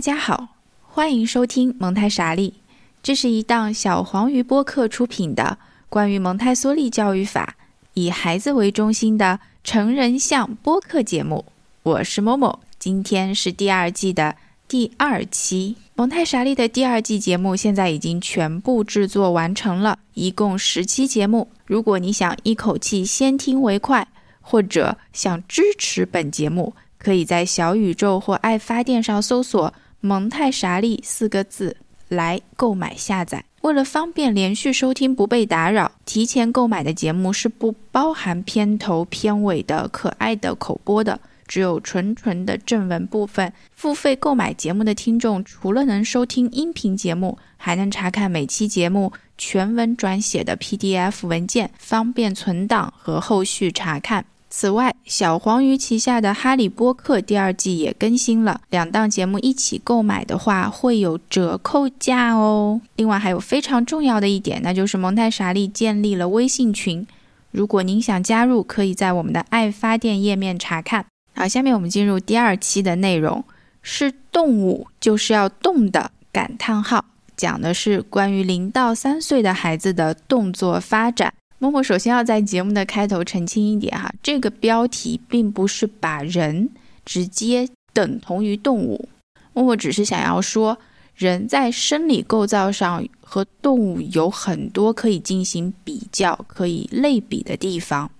大家好，欢迎收听蒙太傻利。这是一档小黄鱼播客出品的关于蒙台梭利教育法、以孩子为中心的成人向播客节目。我是某某，今天是第二季的第二期。蒙太傻利的第二季节目现在已经全部制作完成了，一共十期节目。如果你想一口气先听为快，或者想支持本节目，可以在小宇宙或爱发电上搜索“蒙太傻利”四个字来购买下载。为了方便连续收听不被打扰，提前购买的节目是不包含片头片尾的可爱的口播的，只有纯纯的正文部分。付费购买节目的听众，除了能收听音频节目，还能查看每期节目全文转写的 PDF 文件，方便存档和后续查看。此外，小黄鱼旗下的《哈利波特》第二季也更新了，两档节目一起购买的话会有折扣价哦。另外，还有非常重要的一点，那就是蒙太傻利建立了微信群，如果您想加入，可以在我们的爱发电页面查看。好，下面我们进入第二期的内容，是动物就是要动的感叹号，讲的是关于零到三岁的孩子的动作发展。默默首先要在节目的开头澄清一点哈，这个标题并不是把人直接等同于动物。默默只是想要说，人在生理构造上和动物有很多可以进行比较、可以类比的地方。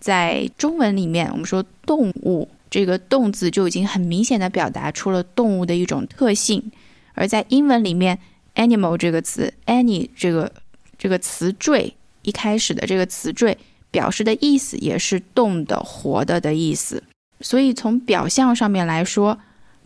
在中文里面，我们说动物这个“动”字就已经很明显的表达出了动物的一种特性，而在英文里面，“animal” 这个词，“any” 这个。这个词缀一开始的这个词缀表示的意思也是动的、活的的意思。所以从表象上面来说，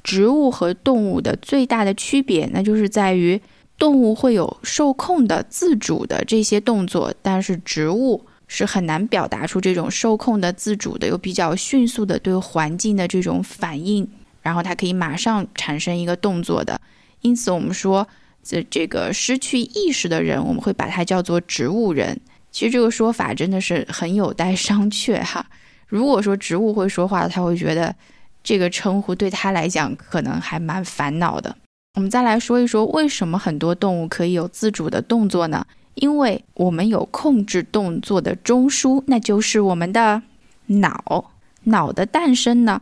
植物和动物的最大的区别，那就是在于动物会有受控的、自主的这些动作，但是植物是很难表达出这种受控的、自主的，又比较迅速的对环境的这种反应，然后它可以马上产生一个动作的。因此，我们说。这这个失去意识的人，我们会把它叫做植物人。其实这个说法真的是很有待商榷哈。如果说植物会说话，他会觉得这个称呼对他来讲可能还蛮烦恼的。我们再来说一说，为什么很多动物可以有自主的动作呢？因为我们有控制动作的中枢，那就是我们的脑。脑的诞生呢，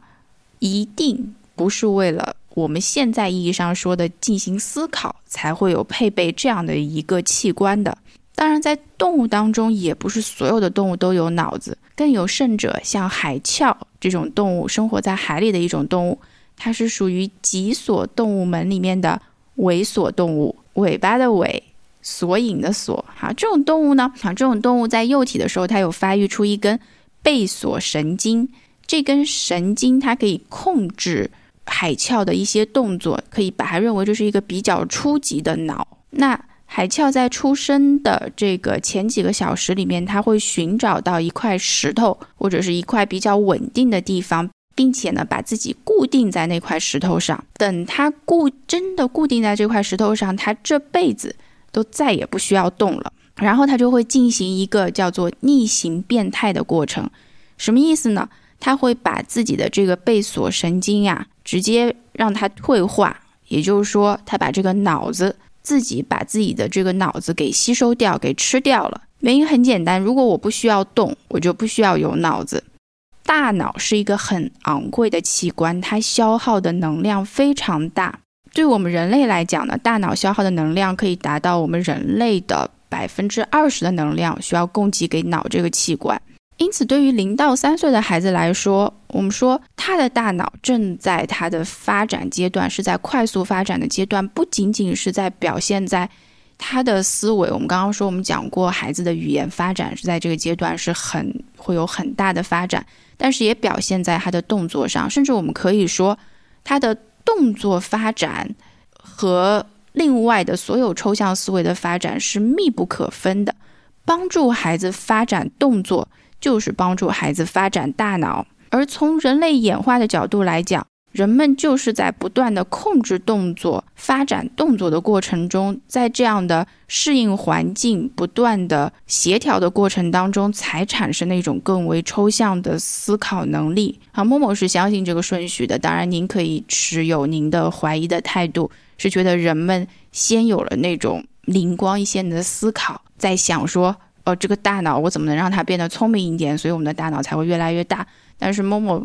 一定不是为了。我们现在意义上说的进行思考，才会有配备这样的一个器官的。当然，在动物当中，也不是所有的动物都有脑子，更有甚者，像海鞘这种动物，生活在海里的一种动物，它是属于脊索动物门里面的尾索动物，尾巴的尾，索引的索。哈，这种动物呢，啊，这种动物在幼体的时候，它有发育出一根背索神经，这根神经它可以控制。海鞘的一些动作，可以把它认为这是一个比较初级的脑。那海鞘在出生的这个前几个小时里面，它会寻找到一块石头或者是一块比较稳定的地方，并且呢，把自己固定在那块石头上。等它固真的固定在这块石头上，它这辈子都再也不需要动了。然后它就会进行一个叫做逆行变态的过程。什么意思呢？它会把自己的这个背索神经呀。直接让它退化，也就是说，他把这个脑子自己把自己的这个脑子给吸收掉，给吃掉了。原因很简单，如果我不需要动，我就不需要有脑子。大脑是一个很昂贵的器官，它消耗的能量非常大。对我们人类来讲呢，大脑消耗的能量可以达到我们人类的百分之二十的能量需要供给给脑这个器官。因此，对于零到三岁的孩子来说，我们说他的大脑正在他的发展阶段，是在快速发展的阶段，不仅仅是在表现在他的思维。我们刚刚说，我们讲过，孩子的语言发展是在这个阶段是很会有很大的发展，但是也表现在他的动作上，甚至我们可以说，他的动作发展和另外的所有抽象思维的发展是密不可分的，帮助孩子发展动作。就是帮助孩子发展大脑，而从人类演化的角度来讲，人们就是在不断的控制动作、发展动作的过程中，在这样的适应环境、不断的协调的过程当中，才产生那种更为抽象的思考能力。啊，默默是相信这个顺序的，当然您可以持有您的怀疑的态度，是觉得人们先有了那种灵光一现的思考，在想说，哦，这个大脑我怎么能让它变得聪明一点，所以我们的大脑才会越来越大。但是默默。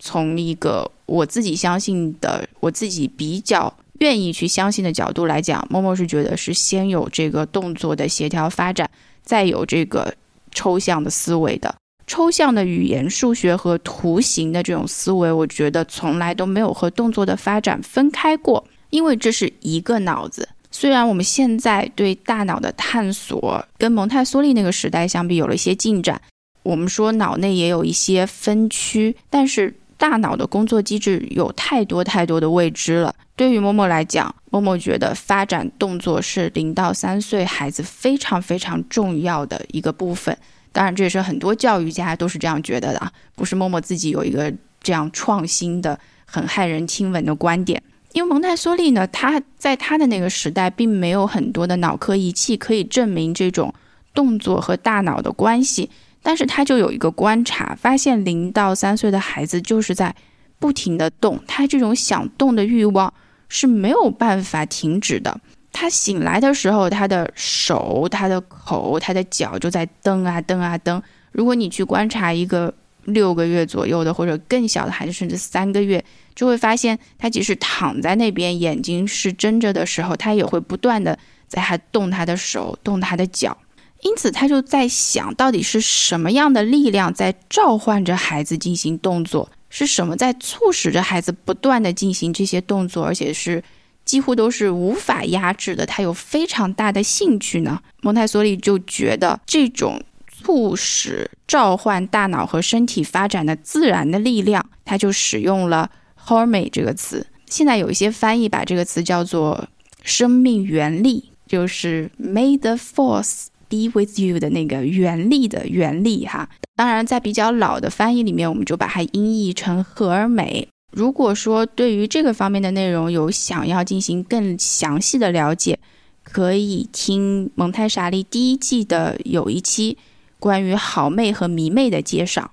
从一个我自己相信的、我自己比较愿意去相信的角度来讲，默默是觉得是先有这个动作的协调发展，再有这个抽象的思维的。抽象的语言、数学和图形的这种思维，我觉得从来都没有和动作的发展分开过，因为这是一个脑子。虽然我们现在对大脑的探索跟蒙台梭利那个时代相比有了一些进展，我们说脑内也有一些分区，但是。大脑的工作机制有太多太多的未知了。对于默默来讲，默默觉得发展动作是零到三岁孩子非常非常重要的一个部分。当然，这也是很多教育家都是这样觉得的，不是默默自己有一个这样创新的、很骇人听闻的观点。因为蒙台梭利呢，他在他的那个时代，并没有很多的脑科仪器可以证明这种动作和大脑的关系。但是他就有一个观察，发现零到三岁的孩子就是在不停的动，他这种想动的欲望是没有办法停止的。他醒来的时候，他的手、他的口、他的脚就在蹬啊蹬啊蹬。如果你去观察一个六个月左右的或者更小的孩子，甚至三个月，就会发现他即使躺在那边，眼睛是睁着的时候，他也会不断的在他动他的手、动他的脚。因此，他就在想到底是什么样的力量在召唤着孩子进行动作，是什么在促使着孩子不断的进行这些动作，而且是几乎都是无法压制的。他有非常大的兴趣呢。蒙台梭利就觉得这种促使、召唤大脑和身体发展的自然的力量，他就使用了 “horme” 这个词。现在有一些翻译把这个词叫做“生命原力”，就是 “May the force”。Be with you 的那个原力的原力哈，当然在比较老的翻译里面，我们就把它音译成荷尔美。如果说对于这个方面的内容有想要进行更详细的了解，可以听蒙太莎利第一季的有一期关于好妹和迷妹的介绍。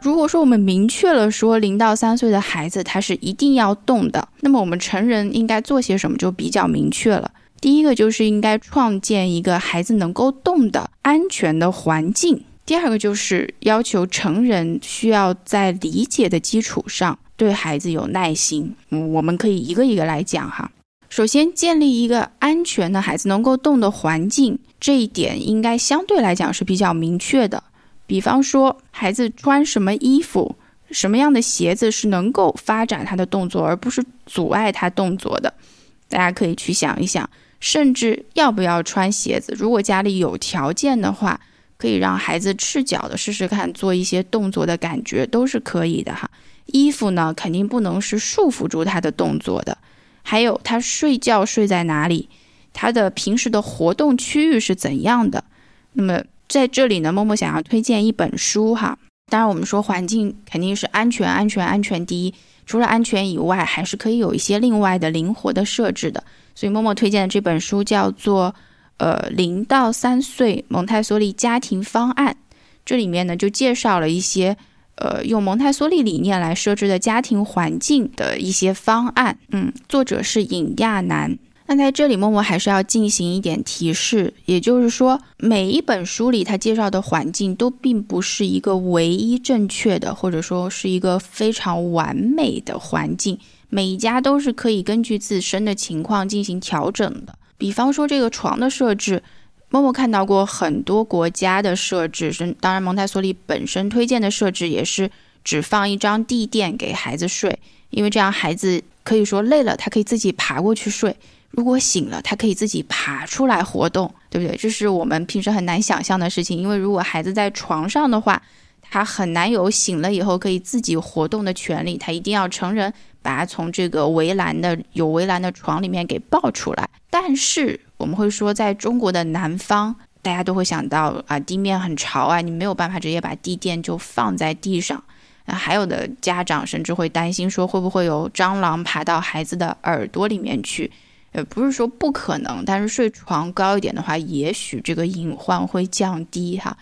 如果说我们明确了说零到三岁的孩子他是一定要动的，那么我们成人应该做些什么就比较明确了。第一个就是应该创建一个孩子能够动的安全的环境。第二个就是要求成人需要在理解的基础上对孩子有耐心。嗯，我们可以一个一个来讲哈。首先，建立一个安全的孩子能够动的环境，这一点应该相对来讲是比较明确的。比方说，孩子穿什么衣服、什么样的鞋子是能够发展他的动作，而不是阻碍他动作的。大家可以去想一想。甚至要不要穿鞋子？如果家里有条件的话，可以让孩子赤脚的试试看，做一些动作的感觉都是可以的哈。衣服呢，肯定不能是束缚住他的动作的。还有他睡觉睡在哪里，他的平时的活动区域是怎样的？那么在这里呢，默默想要推荐一本书哈。当然，我们说环境肯定是安全，安全，安全第一。除了安全以外，还是可以有一些另外的灵活的设置的。所以默默推荐的这本书叫做《呃零到三岁蒙台梭利家庭方案》，这里面呢就介绍了一些呃用蒙台梭利理念来设置的家庭环境的一些方案。嗯，作者是尹亚楠。那在这里默默还是要进行一点提示，也就是说每一本书里他介绍的环境都并不是一个唯一正确的，或者说是一个非常完美的环境。每一家都是可以根据自身的情况进行调整的。比方说这个床的设置，默默看到过很多国家的设置，是当然蒙台梭利本身推荐的设置也是只放一张地垫给孩子睡，因为这样孩子可以说累了，他可以自己爬过去睡；如果醒了，他可以自己爬出来活动，对不对？这是我们平时很难想象的事情，因为如果孩子在床上的话，他很难有醒了以后可以自己活动的权利，他一定要成人。把他从这个围栏的有围栏的床里面给抱出来，但是我们会说，在中国的南方，大家都会想到啊，地面很潮啊，你没有办法直接把地垫就放在地上，那 还有的家长甚至会担心说，会不会有蟑螂爬到孩子的耳朵里面去？呃，不是说不可能，但是睡床高一点的话，也许这个隐患会降低哈。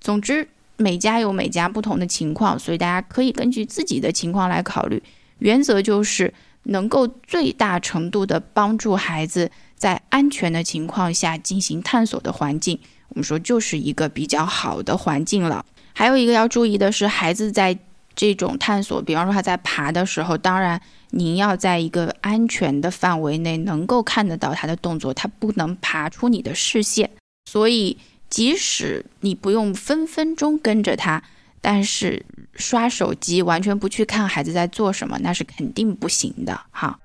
总之，每家有每家不同的情况，所以大家可以根据自己的情况来考虑。原则就是能够最大程度的帮助孩子在安全的情况下进行探索的环境，我们说就是一个比较好的环境了。还有一个要注意的是，孩子在这种探索，比方说他在爬的时候，当然您要在一个安全的范围内能够看得到他的动作，他不能爬出你的视线。所以，即使你不用分分钟跟着他。但是刷手机完全不去看孩子在做什么，那是肯定不行的哈。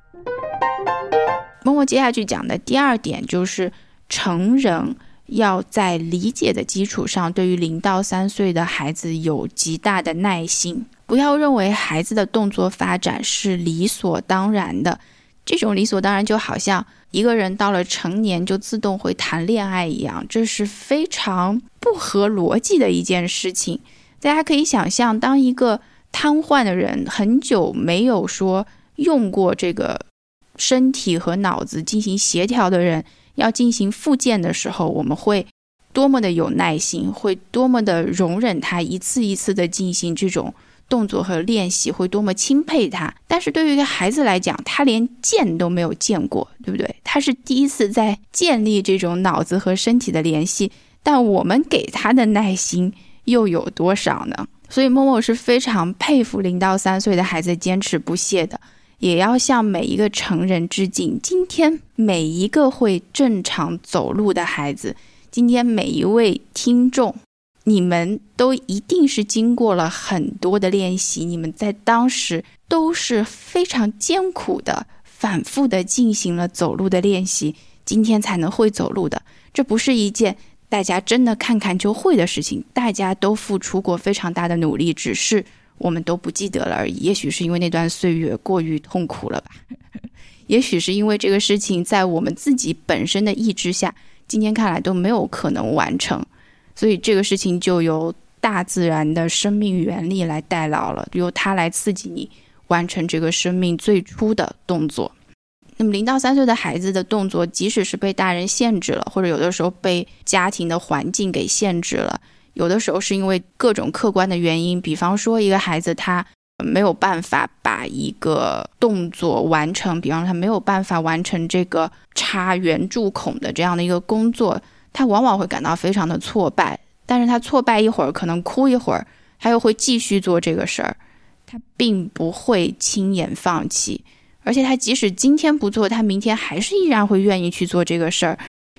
默默接下去讲的第二点就是成人要在理解的基础上，对于零到三岁的孩子有极大的耐心，不要认为孩子的动作发展是理所当然的。这种理所当然就好像一个人到了成年就自动会谈恋爱一样，这是非常不合逻辑的一件事情。大家可以想象，当一个瘫痪的人很久没有说用过这个身体和脑子进行协调的人，要进行复健的时候，我们会多么的有耐心，会多么的容忍他一次一次的进行这种动作和练习，会多么钦佩他。但是对于一个孩子来讲，他连见都没有见过，对不对？他是第一次在建立这种脑子和身体的联系，但我们给他的耐心。又有多少呢？所以默默是非常佩服零到三岁的孩子坚持不懈的，也要向每一个成人致敬。今天每一个会正常走路的孩子，今天每一位听众，你们都一定是经过了很多的练习，你们在当时都是非常艰苦的、反复的进行了走路的练习，今天才能会走路的。这不是一件。大家真的看看就会的事情，大家都付出过非常大的努力，只是我们都不记得了而已。也许是因为那段岁月过于痛苦了吧，也许是因为这个事情在我们自己本身的意志下，今天看来都没有可能完成，所以这个事情就由大自然的生命原理来代劳了，由它来刺激你完成这个生命最初的动作。那么零到三岁的孩子的动作，即使是被大人限制了，或者有的时候被家庭的环境给限制了，有的时候是因为各种客观的原因，比方说一个孩子他没有办法把一个动作完成，比方说他没有办法完成这个插圆柱孔的这样的一个工作，他往往会感到非常的挫败。但是他挫败一会儿，可能哭一会儿，他又会继续做这个事儿，他并不会轻言放弃。而且他即使今天不做，他明天还是依然会愿意去做这个事儿。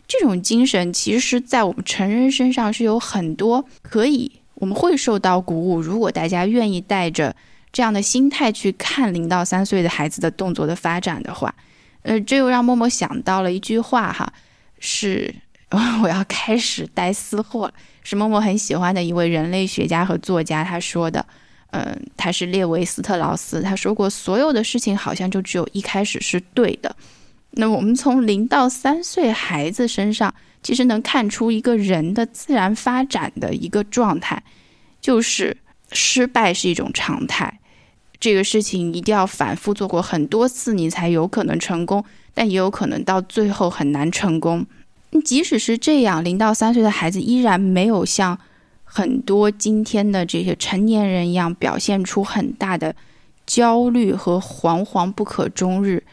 这种精神，其实，在我们成人身上是有很多可以，我们会受到鼓舞。如果大家愿意带着这样的心态去看零到三岁的孩子的动作的发展的话，呃，这又让默默想到了一句话哈，是 我要开始带私货了，是默默很喜欢的一位人类学家和作家他说的。嗯，他是列维斯特劳斯，他说过，所有的事情好像就只有一开始是对的。那我们从零到三岁孩子身上，其实能看出一个人的自然发展的一个状态，就是失败是一种常态。这个事情一定要反复做过很多次，你才有可能成功，但也有可能到最后很难成功。即使是这样，零到三岁的孩子依然没有像。很多今天的这些成年人一样，表现出很大的焦虑和惶惶不可终日。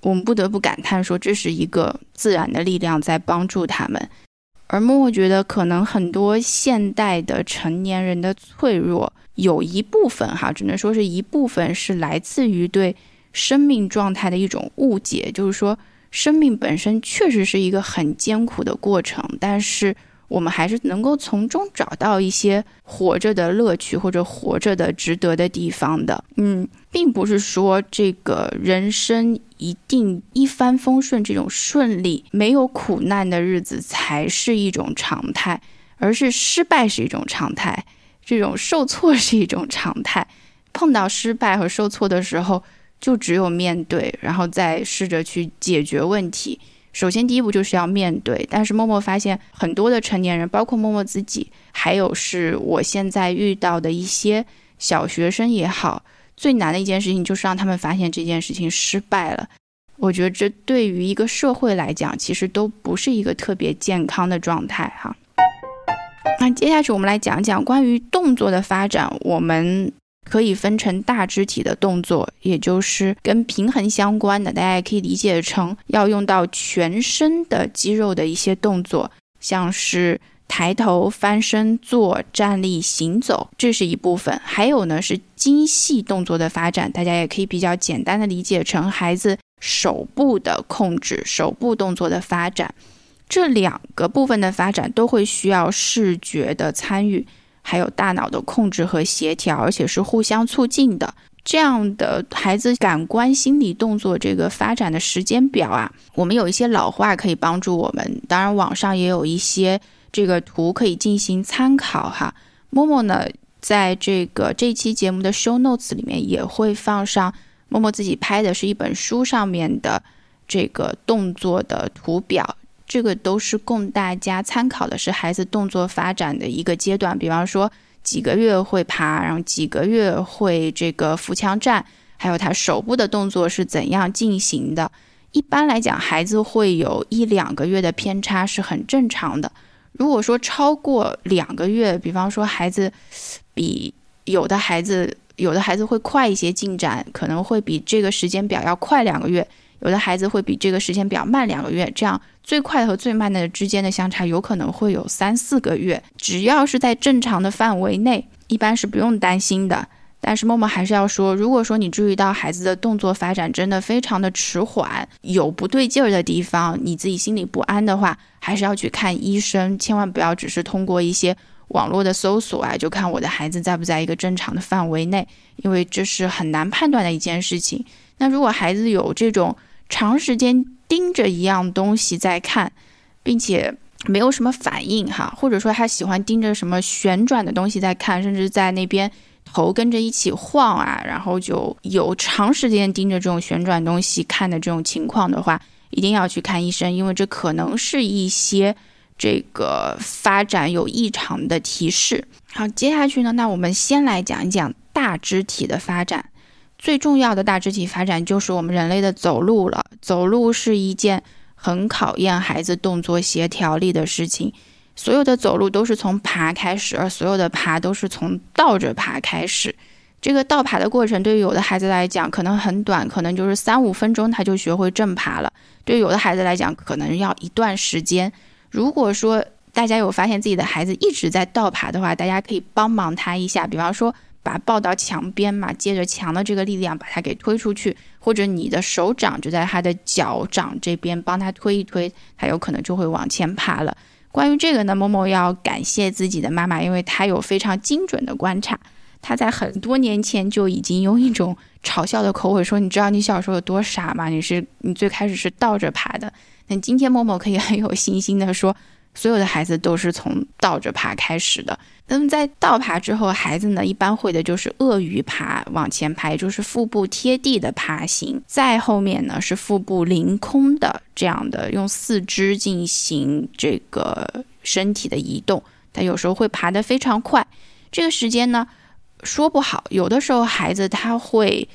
我们不得不感叹说，这是一个自然的力量在帮助他们。而默默觉得，可能很多现代的成年人的脆弱，有一部分哈，只能说是一部分，是来自于对生命状态的一种误解。就是说，生命本身确实是一个很艰苦的过程，但是。我们还是能够从中找到一些活着的乐趣，或者活着的值得的地方的。嗯，并不是说这个人生一定一帆风顺，这种顺利没有苦难的日子才是一种常态，而是失败是一种常态，这种受挫是一种常态。碰到失败和受挫的时候，就只有面对，然后再试着去解决问题。首先，第一步就是要面对。但是默默发现，很多的成年人，包括默默自己，还有是我现在遇到的一些小学生也好，最难的一件事情就是让他们发现这件事情失败了。我觉得这对于一个社会来讲，其实都不是一个特别健康的状态哈。那接下去我们来讲讲关于动作的发展，我们可以分成大肢体的动作，也就是跟平衡相关的，大家也可以理解成要用到全身的肌肉的一些动作，像是抬头、翻身、坐、站立、行走，这是一部分。还有呢是精细动作的发展，大家也可以比较简单的理解成孩子手部的控制、手部动作的发展。这两个部分的发展都会需要视觉的参与，还有大脑的控制和协调，而且是互相促进的。这样的孩子感官、心理、动作这个发展的时间表啊，我们有一些老话可以帮助我们。当然，网上也有一些这个图可以进行参考哈。默默呢，在这个这期节目的 show notes 里面也会放上默默自己拍的是一本书上面的这个动作的图表。这个都是供大家参考的，是孩子动作发展的一个阶段。比方说，几个月会爬，然后几个月会这个扶墙站，还有他手部的动作是怎样进行的。一般来讲，孩子会有一两个月的偏差是很正常的。如果说超过两个月，比方说孩子比有的孩子有的孩子会快一些进展，可能会比这个时间表要快两个月。有的孩子会比这个时间表慢两个月，这样最快和最慢的之间的相差有可能会有三四个月。只要是在正常的范围内，一般是不用担心的。但是默默还是要说，如果说你注意到孩子的动作发展真的非常的迟缓，有不对劲儿的地方，你自己心里不安的话，还是要去看医生。千万不要只是通过一些网络的搜索啊，就看我的孩子在不在一个正常的范围内，因为这是很难判断的一件事情。那如果孩子有这种，长时间盯着一样东西在看，并且没有什么反应哈，或者说他喜欢盯着什么旋转的东西在看，甚至在那边头跟着一起晃啊，然后就有长时间盯着这种旋转东西看的这种情况的话，一定要去看医生，因为这可能是一些这个发展有异常的提示。好，接下去呢，那我们先来讲一讲大肢体的发展。最重要的大肢体发展就是我们人类的走路了。走路是一件很考验孩子动作协调力的事情。所有的走路都是从爬开始，而所有的爬都是从倒着爬开始。这个倒爬的过程对于有的孩子来讲可能很短，可能就是三五分钟他就学会正爬了。对于有的孩子来讲，可能要一段时间。如果说大家有发现自己的孩子一直在倒爬的话，大家可以帮忙他一下，比方说。把它抱到墙边嘛，借着墙的这个力量把它给推出去，或者你的手掌就在他的脚掌这边帮他推一推，他有可能就会往前爬了。关于这个呢，某某要感谢自己的妈妈，因为她有非常精准的观察。她在很多年前就已经用一种嘲笑的口吻说：“你知道你小时候有多傻吗？你是你最开始是倒着爬的。”那今天某某可以很有信心的说。所有的孩子都是从倒着爬开始的。那么在倒爬之后，孩子呢一般会的就是鳄鱼爬，往前爬，也就是腹部贴地的爬行。再后面呢是腹部凌空的这样的，用四肢进行这个身体的移动。他有时候会爬得非常快，这个时间呢说不好。有的时候孩子他会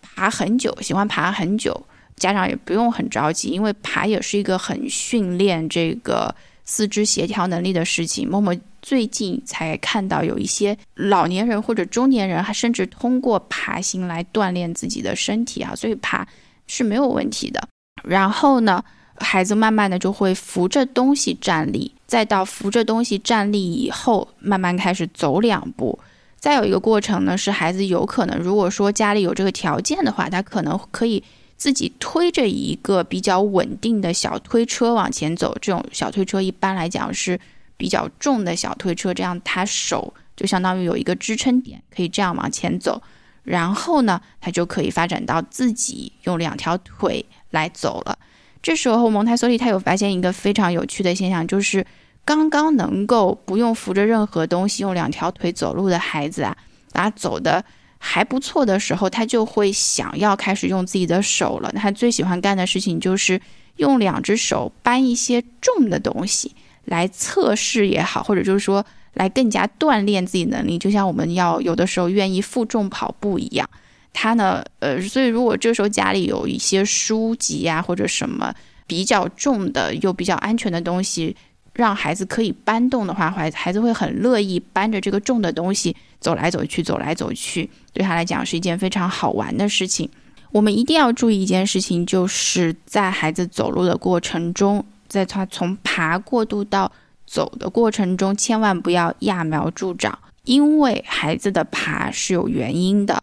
爬很久，喜欢爬很久，家长也不用很着急，因为爬也是一个很训练这个。四肢协调能力的事情，默默最近才看到有一些老年人或者中年人，还甚至通过爬行来锻炼自己的身体啊，所以爬是没有问题的。然后呢，孩子慢慢的就会扶着东西站立，再到扶着东西站立以后，慢慢开始走两步。再有一个过程呢，是孩子有可能，如果说家里有这个条件的话，他可能可以。自己推着一个比较稳定的小推车往前走，这种小推车一般来讲是比较重的小推车，这样他手就相当于有一个支撑点，可以这样往前走。然后呢，他就可以发展到自己用两条腿来走了。这时候蒙台梭利他有发现一个非常有趣的现象，就是刚刚能够不用扶着任何东西用两条腿走路的孩子啊，他走的。还不错的时候，他就会想要开始用自己的手了。他最喜欢干的事情就是用两只手搬一些重的东西来测试也好，或者就是说来更加锻炼自己能力，就像我们要有的时候愿意负重跑步一样。他呢，呃，所以如果这时候家里有一些书籍呀或者什么比较重的又比较安全的东西，让孩子可以搬动的话，孩孩子会很乐意搬着这个重的东西走来走去，走来走去，对他来讲是一件非常好玩的事情。我们一定要注意一件事情，就是在孩子走路的过程中，在他从爬过渡到走的过程中，千万不要揠苗助长，因为孩子的爬是有原因的。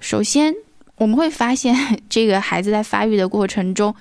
首先，我们会发现这个孩子在发育的过程中，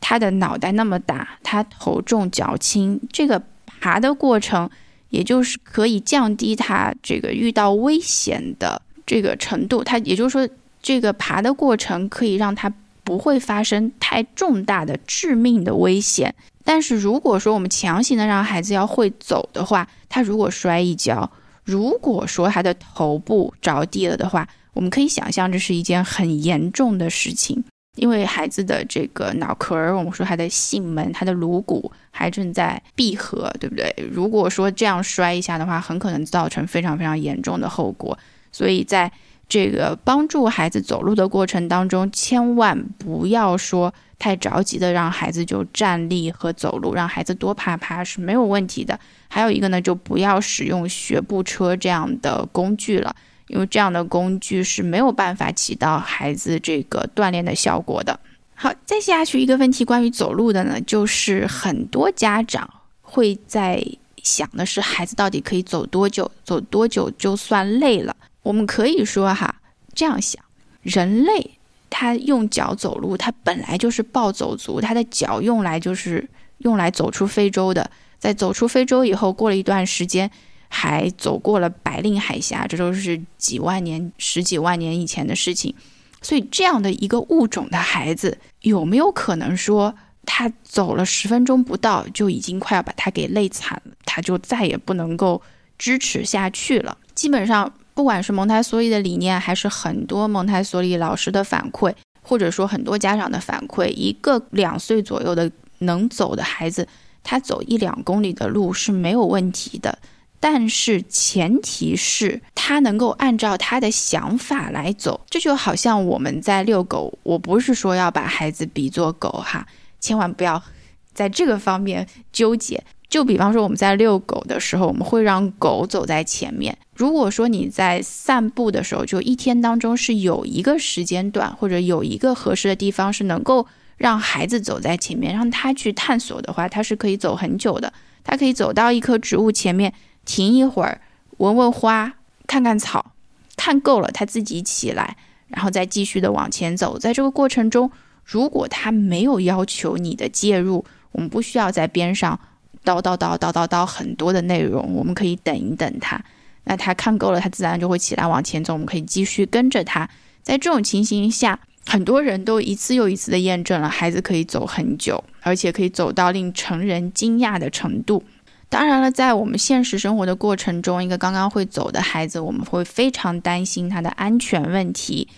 他的脑袋那么大，他头重脚轻，这个爬的过程，也就是可以降低他这个遇到危险的这个程度。他也就是说，这个爬的过程可以让他不会发生太重大的致命的危险。但是如果说我们强行的让孩子要会走的话，他如果摔一跤，如果说他的头部着地了的话，我们可以想象，这是一件很严重的事情，因为孩子的这个脑壳儿，我们说他的囟门、他的颅骨还正在闭合，对不对？如果说这样摔一下的话，很可能造成非常非常严重的后果。所以在这个帮助孩子走路的过程当中，千万不要说太着急的让孩子就站立和走路，让孩子多爬爬是没有问题的。还有一个呢，就不要使用学步车这样的工具了。因为这样的工具是没有办法起到孩子这个锻炼的效果的。好，再下去一个问题，关于走路的呢，就是很多家长会在想的是，孩子到底可以走多久？走多久就算累了？我们可以说哈，这样想，人类他用脚走路，他本来就是暴走族，他的脚用来就是用来走出非洲的，在走出非洲以后，过了一段时间。还走过了白令海峡，这都是几万年、十几万年以前的事情。所以，这样的一个物种的孩子，有没有可能说他走了十分钟不到，就已经快要把他给累惨了，他就再也不能够支持下去了？基本上，不管是蒙台梭利的理念，还是很多蒙台梭利老师的反馈，或者说很多家长的反馈，一个两岁左右的能走的孩子，他走一两公里的路是没有问题的。但是前提是他能够按照他的想法来走，这就好像我们在遛狗。我不是说要把孩子比作狗哈，千万不要在这个方面纠结。就比方说我们在遛狗的时候，我们会让狗走在前面。如果说你在散步的时候，就一天当中是有一个时间段或者有一个合适的地方是能够让孩子走在前面，让他去探索的话，他是可以走很久的。他可以走到一棵植物前面。停一会儿，闻闻花，看看草，看够了，他自己起来，然后再继续的往前走。在这个过程中，如果他没有要求你的介入，我们不需要在边上叨叨叨叨叨叨很多的内容，我们可以等一等他。那他看够了，他自然就会起来往前走。我们可以继续跟着他。在这种情形下，很多人都一次又一次的验证了，孩子可以走很久，而且可以走到令成人惊讶的程度。当然了，在我们现实生活的过程中，一个刚刚会走的孩子，我们会非常担心他的安全问题。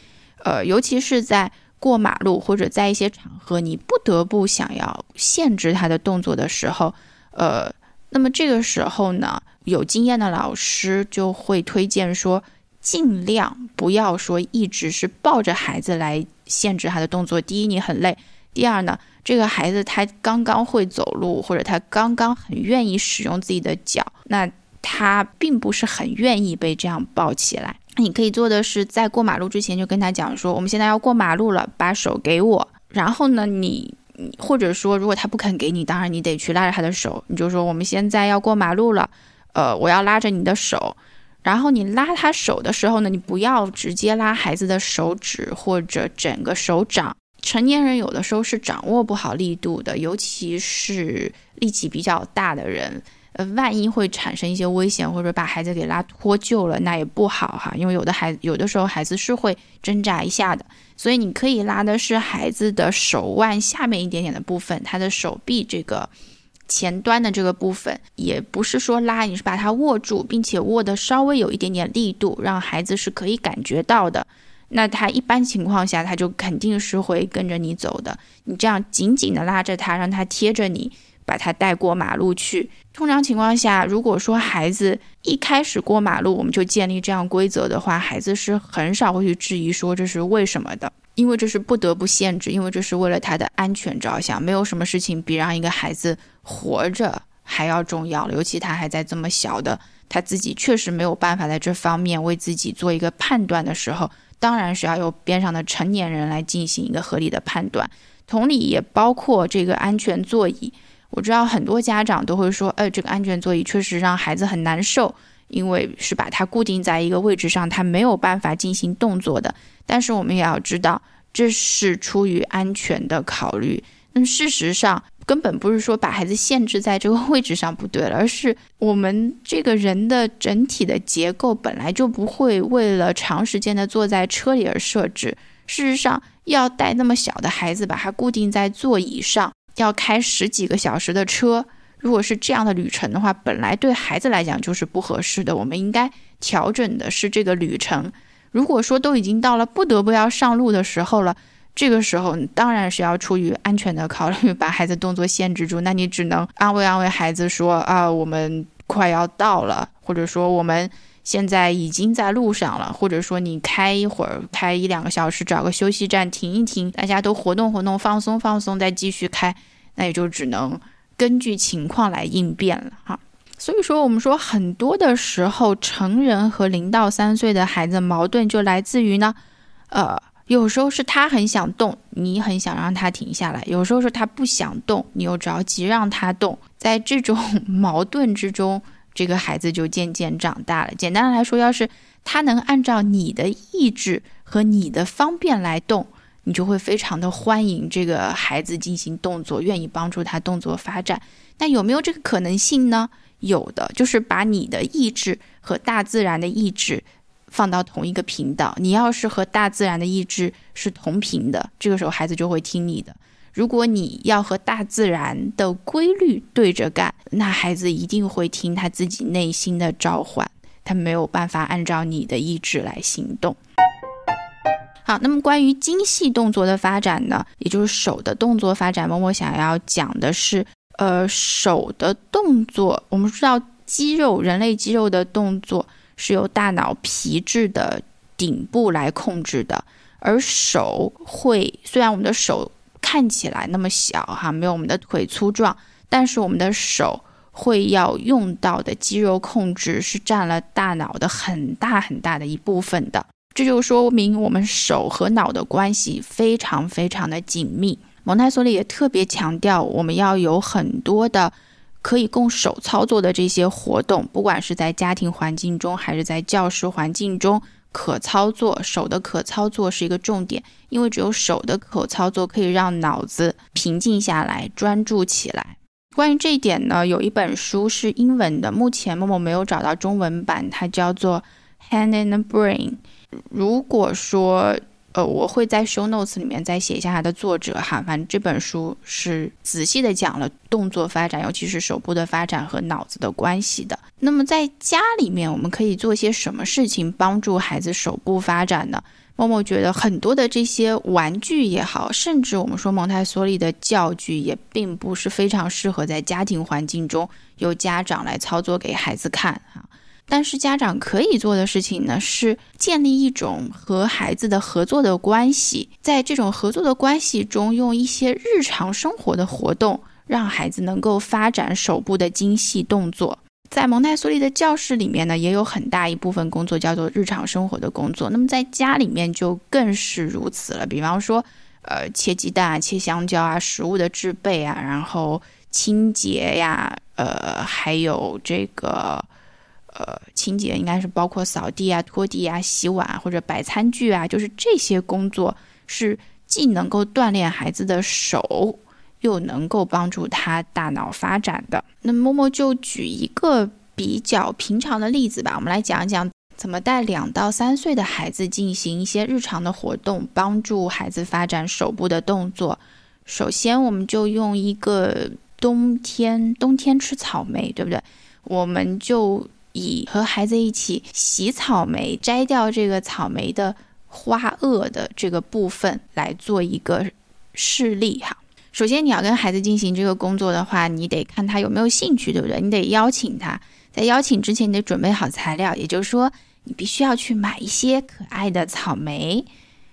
呃，尤其是在过马路或者在一些场合，你不得不想要限制他的动作的时候，呃，那么这个时候呢，有经验的老师就会推荐说，尽量不要说一直是抱着孩子来限制他的动作。第一，你很累；第二呢。这个孩子他刚刚会走路，或者他刚刚很愿意使用自己的脚，那他并不是很愿意被这样抱起来。你可以做的是，在过马路之前就跟他讲说：“我们现在要过马路了，把手给我。”然后呢，你或者说，如果他不肯给你，当然你得去拉着他的手。你就说：“我们现在要过马路了，呃，我要拉着你的手。”然后你拉他手的时候呢，你不要直接拉孩子的手指或者整个手掌。成年人有的时候是掌握不好力度的，尤其是力气比较大的人，呃，万一会产生一些危险，或者把孩子给拉脱臼了，那也不好哈。因为有的孩有的时候孩子是会挣扎一下的，所以你可以拉的是孩子的手腕下面一点点的部分，他的手臂这个前端的这个部分，也不是说拉，你是把它握住，并且握的稍微有一点点力度，让孩子是可以感觉到的。那他一般情况下，他就肯定是会跟着你走的。你这样紧紧的拉着他，让他贴着你，把他带过马路去。通常情况下，如果说孩子一开始过马路，我们就建立这样规则的话，孩子是很少会去质疑说这是为什么的，因为这是不得不限制，因为这是为了他的安全着想。没有什么事情比让一个孩子活着还要重要了，尤其他还在这么小的，他自己确实没有办法在这方面为自己做一个判断的时候，当然是要由边上的成年人来进行一个合理的判断。同理，也包括这个安全座椅。我知道很多家长都会说，呃，这个安全座椅确实让孩子很难受，因为是把它固定在一个位置上，他没有办法进行动作的。但是我们也要知道，这是出于安全的考虑。那事实上，根本不是说把孩子限制在这个位置上不对了，而是我们这个人的整体的结构本来就不会为了长时间的坐在车里而设置。事实上，要带那么小的孩子，把他固定在座椅上，要开十几个小时的车，如果是这样的旅程的话，本来对孩子来讲就是不合适的。我们应该调整的是这个旅程。如果说都已经到了不得不要上路的时候了，这个时候当然是要出于安全的考虑，把孩子动作限制住。那你只能安慰安慰孩子说啊，我们快要到了，或者说我们。现在已经在路上了，或者说你开一会儿，开一两个小时，找个休息站停一停，大家都活动活动，放松放松，再继续开，那也就只能根据情况来应变了哈。所以说，我们说很多的时候，成人和零到三岁的孩子矛盾就来自于呢，呃，有时候是他很想动，你很想让他停下来；有时候是他不想动，你又着急让他动，在这种矛盾之中。这个孩子就渐渐长大了。简单来说，要是他能按照你的意志和你的方便来动，你就会非常的欢迎这个孩子进行动作，愿意帮助他动作发展。那有没有这个可能性呢？有的，就是把你的意志和大自然的意志放到同一个频道。你要是和大自然的意志是同频的，这个时候孩子就会听你的。如果你要和大自然的规律对着干，那孩子一定会听他自己内心的召唤，他没有办法按照你的意志来行动。好，那么关于精细动作的发展呢，也就是手的动作发展，默默想要讲的是，呃，手的动作，我们知道肌肉，人类肌肉的动作是由大脑皮质的顶部来控制的，而手会，虽然我们的手。看起来那么小哈，没有我们的腿粗壮，但是我们的手会要用到的肌肉控制是占了大脑的很大很大的一部分的，这就说明我们手和脑的关系非常非常的紧密。蒙台梭利也特别强调，我们要有很多的可以供手操作的这些活动，不管是在家庭环境中还是在教室环境中。可操作手的可操作是一个重点，因为只有手的可操作可以让脑子平静下来、专注起来。关于这一点呢，有一本书是英文的，目前默默没有找到中文版，它叫做《Hand and Brain》。如果说呃，我会在 show notes 里面再写一下它的作者哈。反正这本书是仔细的讲了动作发展，尤其是手部的发展和脑子的关系的。那么在家里面，我们可以做些什么事情帮助孩子手部发展呢？默默觉得很多的这些玩具也好，甚至我们说蒙台梭利的教具，也并不是非常适合在家庭环境中由家长来操作给孩子看哈。但是家长可以做的事情呢，是建立一种和孩子的合作的关系，在这种合作的关系中，用一些日常生活的活动，让孩子能够发展手部的精细动作。在蒙台梭利的教室里面呢，也有很大一部分工作叫做日常生活的工作。那么在家里面就更是如此了，比方说，呃，切鸡蛋啊，切香蕉啊，食物的制备啊，然后清洁呀，呃，还有这个。清洁应该是包括扫地啊、拖地啊、洗碗或者摆餐具啊，就是这些工作是既能够锻炼孩子的手，又能够帮助他大脑发展的。那默默就举一个比较平常的例子吧，我们来讲一讲怎么带两到三岁的孩子进行一些日常的活动，帮助孩子发展手部的动作。首先，我们就用一个冬天冬天吃草莓，对不对？我们就。以和孩子一起洗草莓，摘掉这个草莓的花萼的这个部分来做一个示例哈。首先你要跟孩子进行这个工作的话，你得看他有没有兴趣，对不对？你得邀请他，在邀请之前你得准备好材料，也就是说，你必须要去买一些可爱的草莓，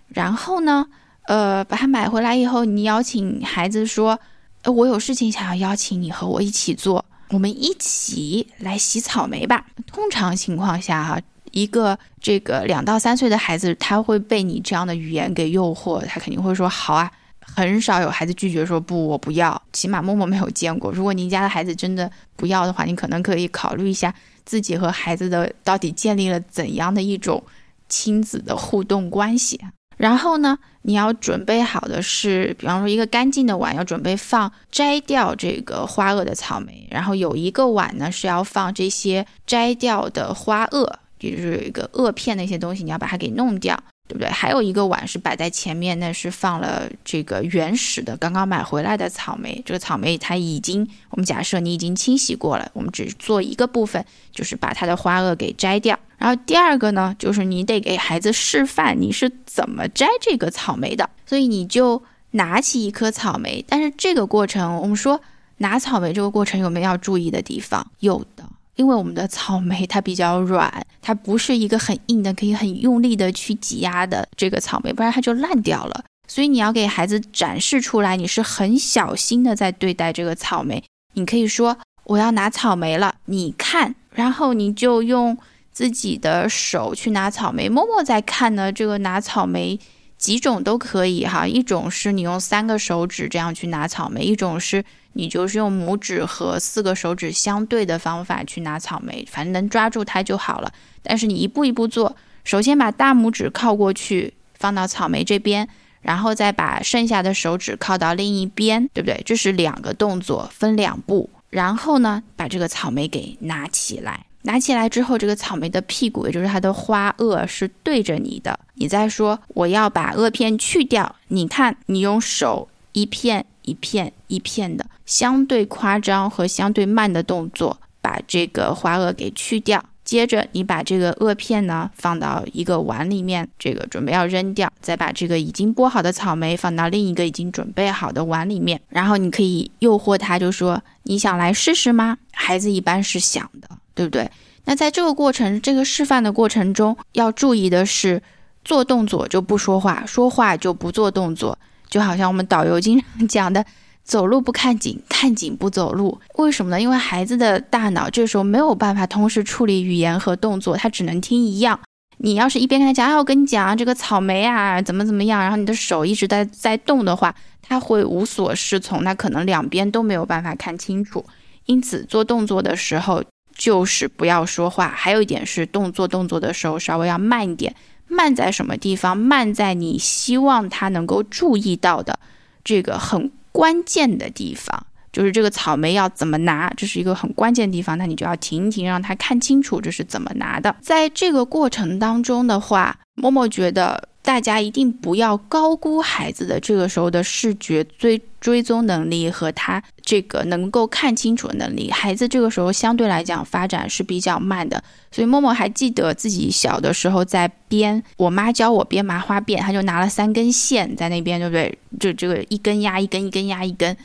然后呢，呃，把它买回来以后，你邀请孩子说，呃，我有事情想要邀请你和我一起做，我们一起来洗草莓吧。通常情况下，哈。一个这个两到三岁的孩子，他会被你这样的语言给诱惑，他肯定会说好啊。很少有孩子拒绝说不，我不要。起码默默没有见过。如果您家的孩子真的不要的话，你可能可以考虑一下自己和孩子的到底建立了怎样的一种亲子的互动关系。然后呢，你要准备好的是，比方说一个干净的碗，要准备放摘掉这个花萼的草莓，然后有一个碗呢是要放这些摘掉的花萼。也就是有一个萼片那些东西，你要把它给弄掉，对不对？还有一个碗是摆在前面，那是放了这个原始的刚刚买回来的草莓。这个草莓它已经，我们假设你已经清洗过了，我们只做一个部分，就是把它的花萼给摘掉。然后第二个呢，就是你得给孩子示范你是怎么摘这个草莓的。所以你就拿起一颗草莓，但是这个过程，我们说拿草莓这个过程有没有要注意的地方？有的。因为我们的草莓它比较软，它不是一个很硬的，可以很用力的去挤压的这个草莓，不然它就烂掉了。所以你要给孩子展示出来，你是很小心的在对待这个草莓。你可以说我要拿草莓了，你看，然后你就用自己的手去拿草莓，默默在看呢。这个拿草莓。几种都可以哈，一种是你用三个手指这样去拿草莓，一种是你就是用拇指和四个手指相对的方法去拿草莓，反正能抓住它就好了。但是你一步一步做，首先把大拇指靠过去放到草莓这边，然后再把剩下的手指靠到另一边，对不对？这是两个动作，分两步。然后呢，把这个草莓给拿起来。拿起来之后，这个草莓的屁股，也就是它的花萼，是对着你的。你再说我要把萼片去掉，你看，你用手一片一片一片的，相对夸张和相对慢的动作，把这个花萼给去掉。接着，你把这个萼片呢放到一个碗里面，这个准备要扔掉。再把这个已经剥好的草莓放到另一个已经准备好的碗里面，然后你可以诱惑他，就说你想来试试吗？孩子一般是想的。对不对？那在这个过程、这个示范的过程中，要注意的是，做动作就不说话，说话就不做动作。就好像我们导游经常讲的，走路不看景，看景不走路。为什么呢？因为孩子的大脑这时候没有办法同时处理语言和动作，他只能听一样。你要是一边跟他讲，啊，我跟你讲啊这个草莓啊，怎么怎么样，然后你的手一直在在动的话，他会无所适从，那可能两边都没有办法看清楚。因此，做动作的时候。就是不要说话，还有一点是动作动作的时候稍微要慢一点。慢在什么地方？慢在你希望他能够注意到的这个很关键的地方，就是这个草莓要怎么拿，这是一个很关键的地方。那你就要停一停，让他看清楚这是怎么拿的。在这个过程当中的话，默默觉得。大家一定不要高估孩子的这个时候的视觉追追踪能力和他这个能够看清楚的能力。孩子这个时候相对来讲发展是比较慢的，所以默默还记得自己小的时候在编，我妈教我编麻花辫，他就拿了三根线在那边，对不对？就这个一根压一根，一根压一根。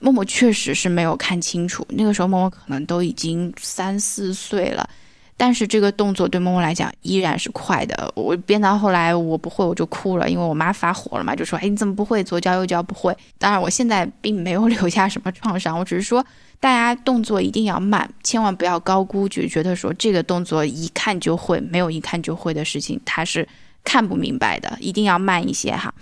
默默确实是没有看清楚，那个时候默默可能都已经三四岁了。但是这个动作对默默来讲依然是快的。我编到后来我不会我就哭了，因为我妈发火了嘛，就说：“哎，你怎么不会左教右教不会？”当然我现在并没有 留下什么创伤，我只是说大家动作一定要慢，千万不要高估，就觉得说这个动作一看就会，没有一看就会的事情，他是看不明白的，一定要慢一些哈。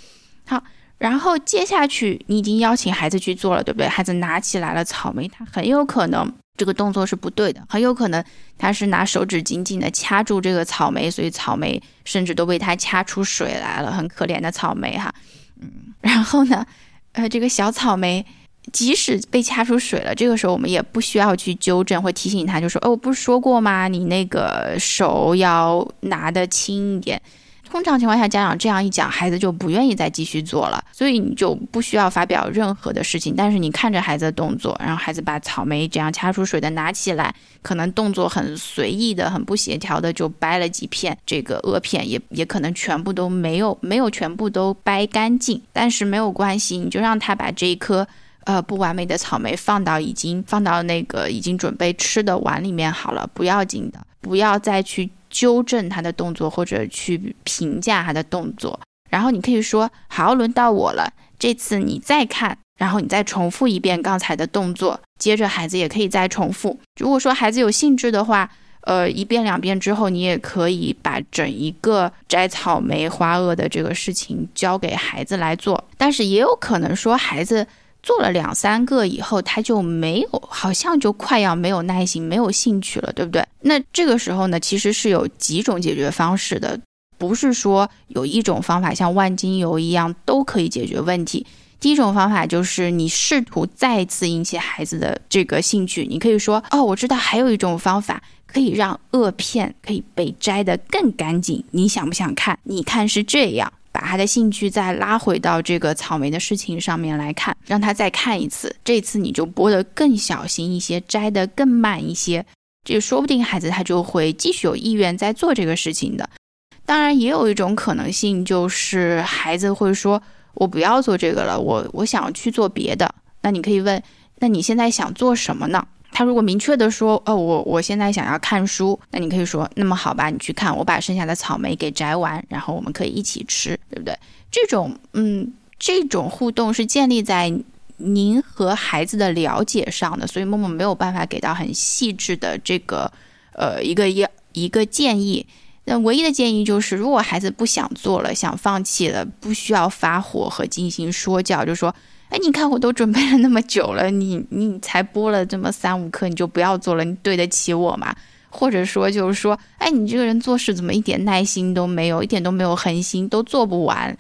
好，然后接下去你已经邀请孩子去做了，对不对？孩子拿起来了草莓，他很有可能。这个动作是不对的，很有可能他是拿手指紧紧的掐住这个草莓，所以草莓甚至都被他掐出水来了，很可怜的草莓哈。嗯，然后呢，呃，这个小草莓即使被掐出水了，这个时候我们也不需要去纠正或提醒他，就说，哦，我不是说过吗？你那个手要拿得轻一点。通常情况下，家长这样一讲，孩子就不愿意再继续做了，所以你就不需要发表任何的事情。但是你看着孩子的动作，然后孩子把草莓这样掐出水的拿起来，可能动作很随意的、很不协调的就掰了几片这个萼片，也也可能全部都没有没有全部都掰干净。但是没有关系，你就让他把这一颗呃不完美的草莓放到已经放到那个已经准备吃的碗里面好了，不要紧的，不要再去。纠正他的动作，或者去评价他的动作，然后你可以说：“好，轮到我了，这次你再看，然后你再重复一遍刚才的动作，接着孩子也可以再重复。如果说孩子有兴致的话，呃，一遍两遍之后，你也可以把整一个摘草莓花萼的这个事情交给孩子来做。但是也有可能说孩子。”做了两三个以后，他就没有，好像就快要没有耐心、没有兴趣了，对不对？那这个时候呢，其实是有几种解决方式的，不是说有一种方法像万金油一样都可以解决问题。第一种方法就是你试图再次引起孩子的这个兴趣，你可以说：“哦，我知道还有一种方法可以让萼片可以被摘得更干净，你想不想看？你看是这样。”把他的兴趣再拉回到这个草莓的事情上面来看，让他再看一次。这次你就剥得更小心一些，摘得更慢一些，这说不定孩子他就会继续有意愿在做这个事情的。当然，也有一种可能性就是孩子会说：“我不要做这个了，我我想去做别的。”那你可以问：“那你现在想做什么呢？”他如果明确的说，哦，我我现在想要看书，那你可以说，那么好吧，你去看，我把剩下的草莓给摘完，然后我们可以一起吃，对不对？这种，嗯，这种互动是建立在您和孩子的了解上的，所以默默没有办法给到很细致的这个，呃，一个一一个建议。那唯一的建议就是，如果孩子不想做了，想放弃了，不需要发火和进行说教，就说。哎，你看我都准备了那么久了，你你才播了这么三五颗，你就不要做了，你对得起我吗？或者说就是说，哎，你这个人做事怎么一点耐心都没有，一点都没有恒心，都做不完，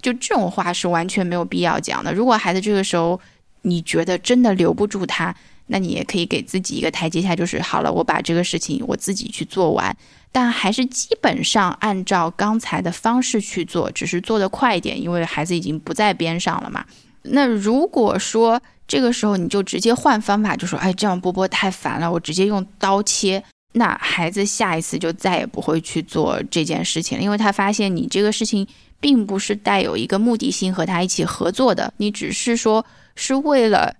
就这种话是完全没有必要讲的。如果孩子这个时候你觉得真的留不住他，那你也可以给自己一个台阶下，就是好了，我把这个事情我自己去做完，但还是基本上按照刚才的方式去做，只是做得快一点，因为孩子已经不在边上了嘛。那如果说这个时候你就直接换方法，就说哎这样波波太烦了，我直接用刀切，那孩子下一次就再也不会去做这件事情了，因为他发现你这个事情并不是带有一个目的性和他一起合作的，你只是说是为了，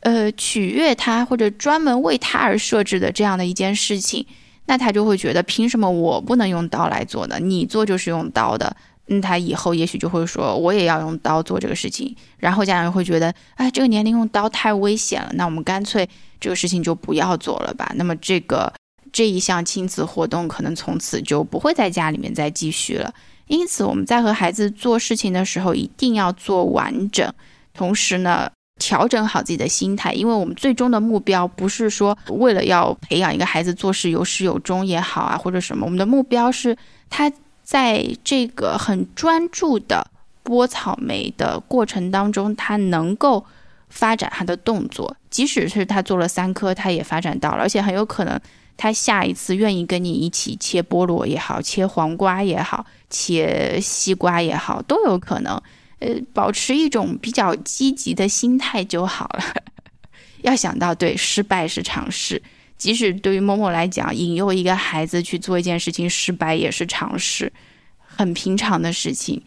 呃取悦他或者专门为他而设置的这样的一件事情，那他就会觉得凭什么我不能用刀来做呢？你做就是用刀的。嗯，他以后也许就会说，我也要用刀做这个事情。然后家长会觉得，哎，这个年龄用刀太危险了，那我们干脆这个事情就不要做了吧。那么这个这一项亲子活动可能从此就不会在家里面再继续了。因此，我们在和孩子做事情的时候，一定要做完整，同时呢，调整好自己的心态，因为我们最终的目标不是说为了要培养一个孩子做事有始有终也好啊，或者什么，我们的目标是他。在这个很专注的剥草莓的过程当中，他能够发展他的动作，即使是他做了三颗，他也发展到了，而且很有可能他下一次愿意跟你一起切菠萝也好，切黄瓜也好，切西瓜也好，都有可能。呃，保持一种比较积极的心态就好了。要想到，对，失败是常事。即使对于某某来讲，引诱一个孩子去做一件事情失败也是常事，很平常的事情，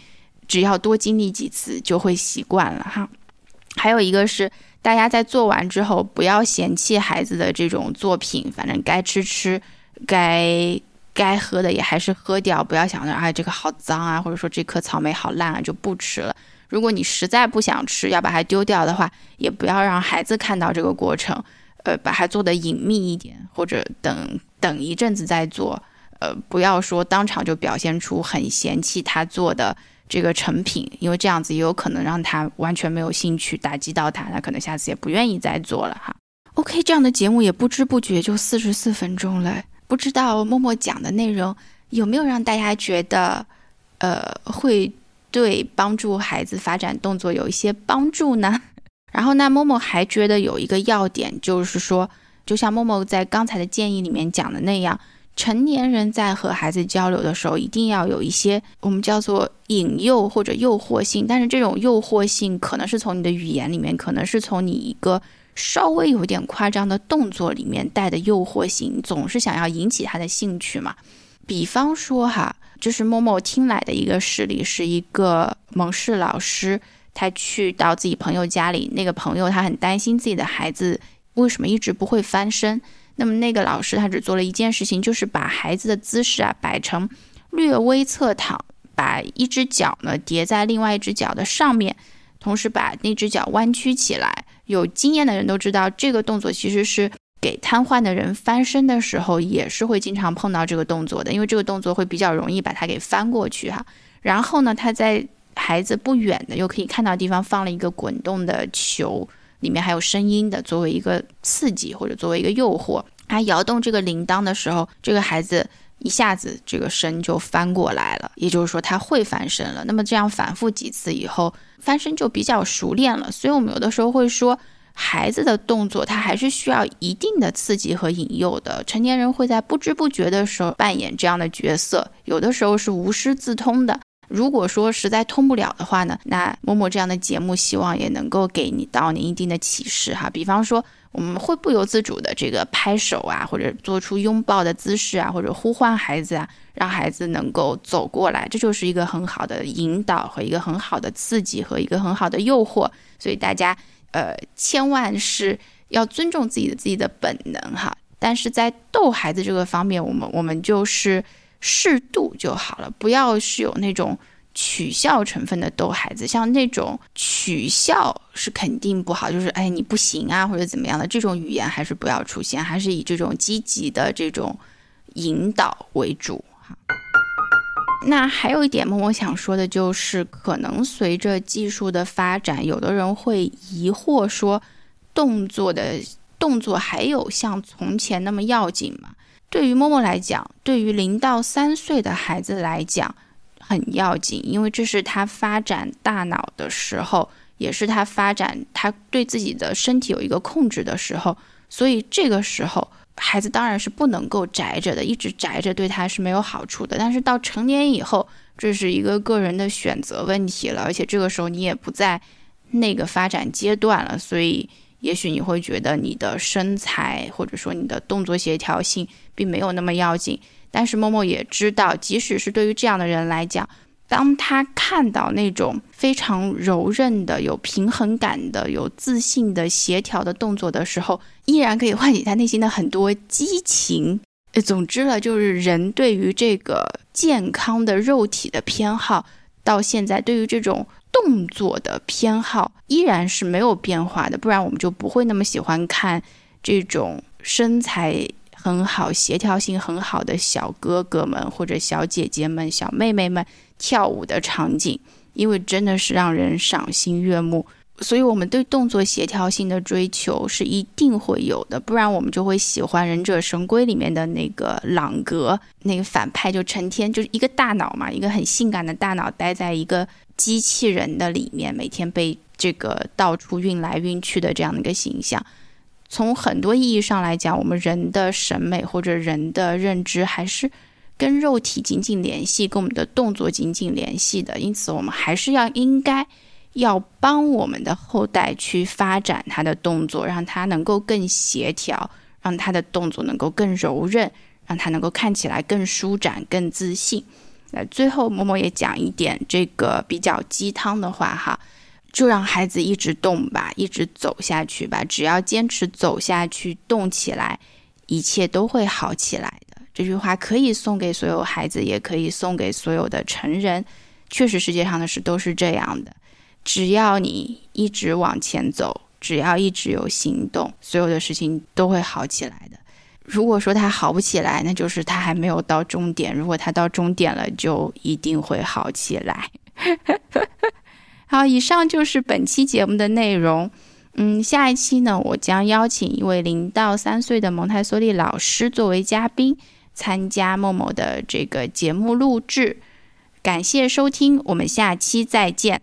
只要多经历几次就会习惯了哈。还有一个是，大家在做完之后不要嫌弃孩子的这种作品，反正该吃吃，该该喝的也还是喝掉，不要想着啊这个好脏啊，或者说这颗草莓好烂啊就不吃了。如果你实在不想吃，要把它丢掉的话，也不要让孩子看到这个过程。呃，把它做的隐秘一点，或者等等一阵子再做。呃，不要说当场就表现出很嫌弃他做的这个成品，因为这样子也有可能让他完全没有兴趣，打击到他，他可能下次也不愿意再做了哈。OK，这样的节目也不知不觉就四十四分钟了，不知道默默讲的内容有没有让大家觉得，呃，会对帮助孩子发展动作有一些帮助呢？然后呢，默默还觉得有一个要点，就是说，就像默默在刚才的建议里面讲的那样，成年人在和孩子交流的时候，一定要有一些我们叫做引诱或者诱惑性，但是这种诱惑性可能是从你的语言里面，可能是从你一个稍微有点夸张的动作里面带的诱惑性，总是想要引起他的兴趣嘛。比方说哈，就是某某听来的一个事例，是一个蒙氏老师，他去到自己朋友家里，那个朋友他很担心自己的孩子为什么一直不会翻身。那么那个老师他只做了一件事情，就是把孩子的姿势啊摆成略微侧躺，把一只脚呢叠在另外一只脚的上面，同时把那只脚弯曲起来。有经验的人都知道，这个动作其实是给瘫痪的人翻身的时候也是会经常碰到这个动作的，因为这个动作会比较容易把它给翻过去哈。然后呢，他在孩子不远的又可以看到地方放了一个滚动的球。里面还有声音的，作为一个刺激或者作为一个诱惑，他摇动这个铃铛的时候，这个孩子一下子这个身就翻过来了，也就是说他会翻身了。那么这样反复几次以后，翻身就比较熟练了。所以我们有的时候会说，孩子的动作他还是需要一定的刺激和引诱的。成年人会在不知不觉的时候扮演这样的角色，有的时候是无师自通的。如果说实在通不了的话呢，那默默这样的节目希望也能够给你到您一定的启示哈。比方说，我们会不由自主的这个拍手啊，或者做出拥抱的姿势啊，或者呼唤孩子啊，让孩子能够走过来，这就是一个很好的引导和一个很好的刺激和一个很好的诱惑。所以大家呃，千万是要尊重自己的自己的本能哈。但是在逗孩子这个方面，我们我们就是。适度就好了，不要是有那种取笑成分的逗孩子，像那种取笑是肯定不好，就是哎你不行啊或者怎么样的这种语言还是不要出现，还是以这种积极的这种引导为主哈。那还有一点嘛，我想说的就是，可能随着技术的发展，有的人会疑惑说，动作的动作还有像从前那么要紧吗？对于默默来讲，对于零到三岁的孩子来讲很要紧，因为这是他发展大脑的时候，也是他发展他对自己的身体有一个控制的时候。所以这个时候，孩子当然是不能够宅着的，一直宅着对他是没有好处的。但是到成年以后，这是一个个人的选择问题了，而且这个时候你也不在那个发展阶段了，所以。也许你会觉得你的身材或者说你的动作协调性并没有那么要紧，但是默默也知道，即使是对于这样的人来讲，当他看到那种非常柔韧的、有平衡感的、有自信的、协调的动作的时候，依然可以唤起他内心的很多激情。总之了，就是人对于这个健康的肉体的偏好，到现在对于这种。动作的偏好依然是没有变化的，不然我们就不会那么喜欢看这种身材很好、协调性很好的小哥哥们或者小姐姐们、小妹妹们跳舞的场景，因为真的是让人赏心悦目。所以，我们对动作协调性的追求是一定会有的，不然我们就会喜欢《忍者神龟》里面的那个朗格，那个反派就成天就是一个大脑嘛，一个很性感的大脑待在一个机器人的里面，每天被这个到处运来运去的这样的一个形象。从很多意义上来讲，我们人的审美或者人的认知还是跟肉体紧紧联系，跟我们的动作紧紧联系的，因此我们还是要应该。要帮我们的后代去发展他的动作，让他能够更协调，让他的动作能够更柔韧，让他能够看起来更舒展、更自信。那最后，某某也讲一点这个比较鸡汤的话哈，就让孩子一直动吧，一直走下去吧，只要坚持走下去、动起来，一切都会好起来的。这句话可以送给所有孩子，也可以送给所有的成人。确实，世界上的事都是这样的。只要你一直往前走，只要一直有行动，所有的事情都会好起来的。如果说他好不起来，那就是他还没有到终点；如果他到终点了，就一定会好起来。好，以上就是本期节目的内容。嗯，下一期呢，我将邀请一位零到三岁的蒙台梭利老师作为嘉宾，参加默默的这个节目录制。感谢收听，我们下期再见。